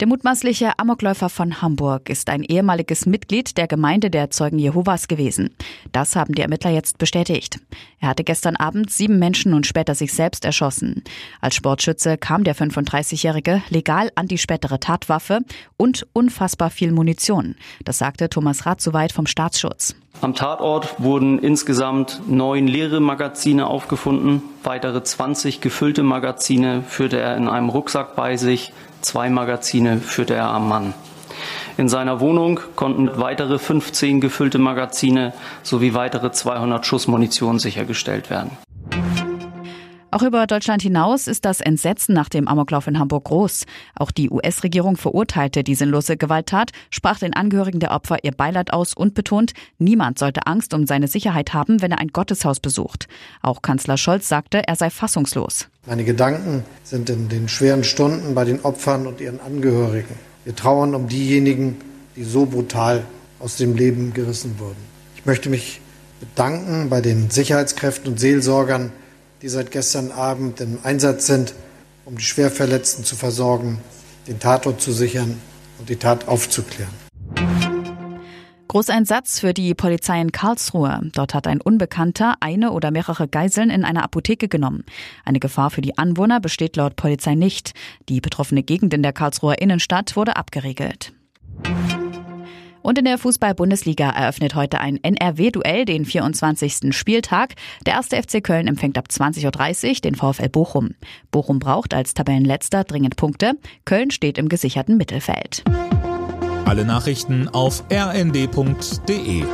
Der mutmaßliche Amokläufer von Hamburg ist ein ehemaliges Mitglied der Gemeinde der Zeugen Jehovas gewesen. Das haben die Ermittler jetzt bestätigt. Er hatte gestern Abend sieben Menschen und später sich selbst erschossen. Als Sportschütze kam der 35-Jährige legal an die spätere Tatwaffe und unfassbar viel Munition. Das sagte Thomas Rathsoweit vom Staatsschutz. Am Tatort wurden insgesamt neun leere Magazine aufgefunden. Weitere 20 gefüllte Magazine führte er in einem Rucksack bei sich. Zwei Magazine führte er am Mann. In seiner Wohnung konnten weitere 15 gefüllte Magazine sowie weitere 200 Schuss Munition sichergestellt werden. Auch über Deutschland hinaus ist das Entsetzen nach dem Amoklauf in Hamburg groß. Auch die US-Regierung verurteilte die sinnlose Gewalttat, sprach den Angehörigen der Opfer ihr Beileid aus und betont, niemand sollte Angst um seine Sicherheit haben, wenn er ein Gotteshaus besucht. Auch Kanzler Scholz sagte, er sei fassungslos. Meine Gedanken sind in den schweren Stunden bei den Opfern und ihren Angehörigen. Wir trauern um diejenigen, die so brutal aus dem Leben gerissen wurden. Ich möchte mich bedanken bei den Sicherheitskräften und Seelsorgern, die seit gestern Abend im Einsatz sind, um die Schwerverletzten zu versorgen, den Tatort zu sichern und die Tat aufzuklären. Großeinsatz für die Polizei in Karlsruhe. Dort hat ein Unbekannter eine oder mehrere Geiseln in einer Apotheke genommen. Eine Gefahr für die Anwohner besteht laut Polizei nicht. Die betroffene Gegend in der Karlsruher Innenstadt wurde abgeriegelt. Und in der Fußball-Bundesliga eröffnet heute ein NRW-Duell den 24. Spieltag. Der erste FC Köln empfängt ab 20.30 Uhr den VfL Bochum. Bochum braucht als Tabellenletzter dringend Punkte. Köln steht im gesicherten Mittelfeld. Alle Nachrichten auf rnd.de